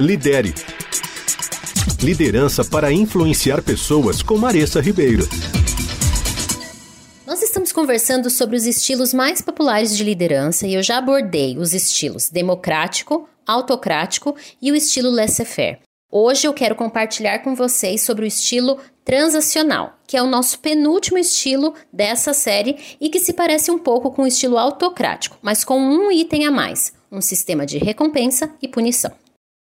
Lidere. Liderança para influenciar pessoas com Maressa Ribeiro. Nós estamos conversando sobre os estilos mais populares de liderança e eu já abordei os estilos democrático, autocrático e o estilo laissez-faire. Hoje eu quero compartilhar com vocês sobre o estilo transacional, que é o nosso penúltimo estilo dessa série e que se parece um pouco com o estilo autocrático, mas com um item a mais: um sistema de recompensa e punição.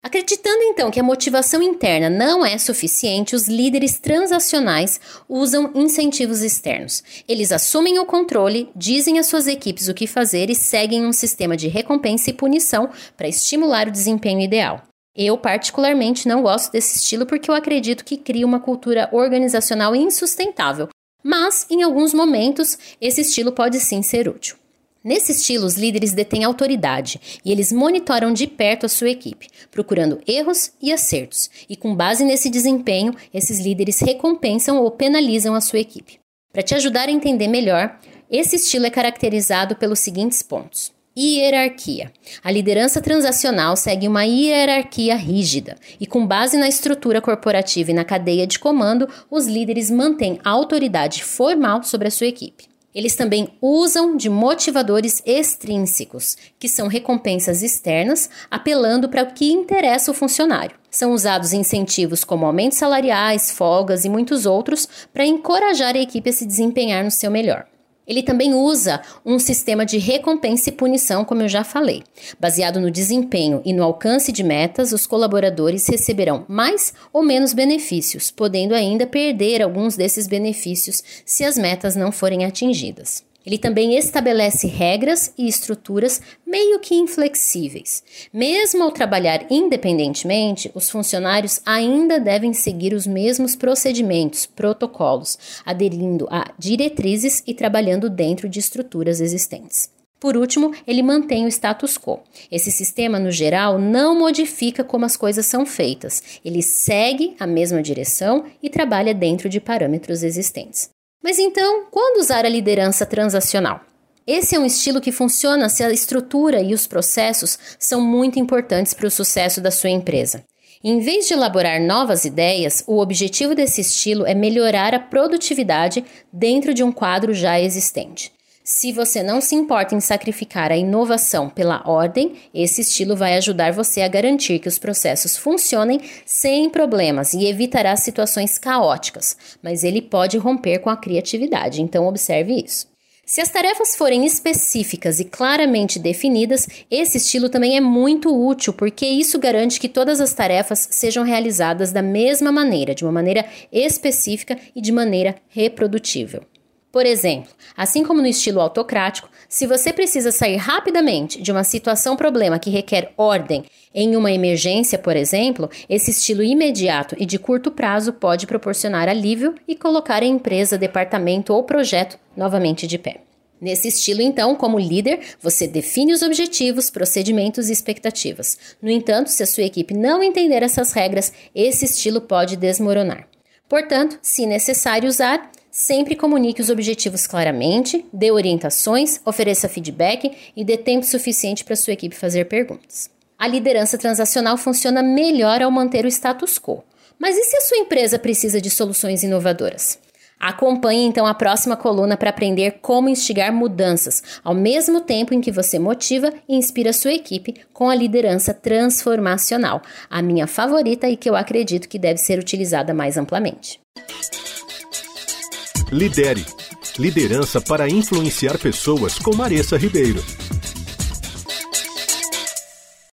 Acreditando então que a motivação interna não é suficiente, os líderes transacionais usam incentivos externos. Eles assumem o controle, dizem às suas equipes o que fazer e seguem um sistema de recompensa e punição para estimular o desempenho ideal. Eu, particularmente, não gosto desse estilo porque eu acredito que cria uma cultura organizacional insustentável, mas em alguns momentos esse estilo pode sim ser útil. Nesse estilo, os líderes detêm autoridade e eles monitoram de perto a sua equipe, procurando erros e acertos, e com base nesse desempenho, esses líderes recompensam ou penalizam a sua equipe. Para te ajudar a entender melhor, esse estilo é caracterizado pelos seguintes pontos. Hierarquia. A liderança transacional segue uma hierarquia rígida e, com base na estrutura corporativa e na cadeia de comando, os líderes mantêm autoridade formal sobre a sua equipe. Eles também usam de motivadores extrínsecos, que são recompensas externas, apelando para o que interessa o funcionário. São usados incentivos como aumentos salariais, folgas e muitos outros para encorajar a equipe a se desempenhar no seu melhor. Ele também usa um sistema de recompensa e punição, como eu já falei. Baseado no desempenho e no alcance de metas, os colaboradores receberão mais ou menos benefícios, podendo ainda perder alguns desses benefícios se as metas não forem atingidas. Ele também estabelece regras e estruturas meio que inflexíveis. Mesmo ao trabalhar independentemente, os funcionários ainda devem seguir os mesmos procedimentos, protocolos, aderindo a diretrizes e trabalhando dentro de estruturas existentes. Por último, ele mantém o status quo. Esse sistema, no geral, não modifica como as coisas são feitas. Ele segue a mesma direção e trabalha dentro de parâmetros existentes. Mas então, quando usar a liderança transacional? Esse é um estilo que funciona se a estrutura e os processos são muito importantes para o sucesso da sua empresa. Em vez de elaborar novas ideias, o objetivo desse estilo é melhorar a produtividade dentro de um quadro já existente. Se você não se importa em sacrificar a inovação pela ordem, esse estilo vai ajudar você a garantir que os processos funcionem sem problemas e evitará situações caóticas, mas ele pode romper com a criatividade, então observe isso. Se as tarefas forem específicas e claramente definidas, esse estilo também é muito útil, porque isso garante que todas as tarefas sejam realizadas da mesma maneira, de uma maneira específica e de maneira reprodutível. Por exemplo, assim como no estilo autocrático, se você precisa sair rapidamente de uma situação problema que requer ordem em uma emergência, por exemplo, esse estilo imediato e de curto prazo pode proporcionar alívio e colocar a empresa, departamento ou projeto novamente de pé. Nesse estilo, então, como líder, você define os objetivos, procedimentos e expectativas. No entanto, se a sua equipe não entender essas regras, esse estilo pode desmoronar. Portanto, se necessário usar, Sempre comunique os objetivos claramente, dê orientações, ofereça feedback e dê tempo suficiente para sua equipe fazer perguntas. A liderança transacional funciona melhor ao manter o status quo. Mas e se a sua empresa precisa de soluções inovadoras? Acompanhe então a próxima coluna para aprender como instigar mudanças, ao mesmo tempo em que você motiva e inspira sua equipe com a liderança transformacional, a minha favorita e que eu acredito que deve ser utilizada mais amplamente. Lidere. Liderança para influenciar pessoas com Maressa Ribeiro.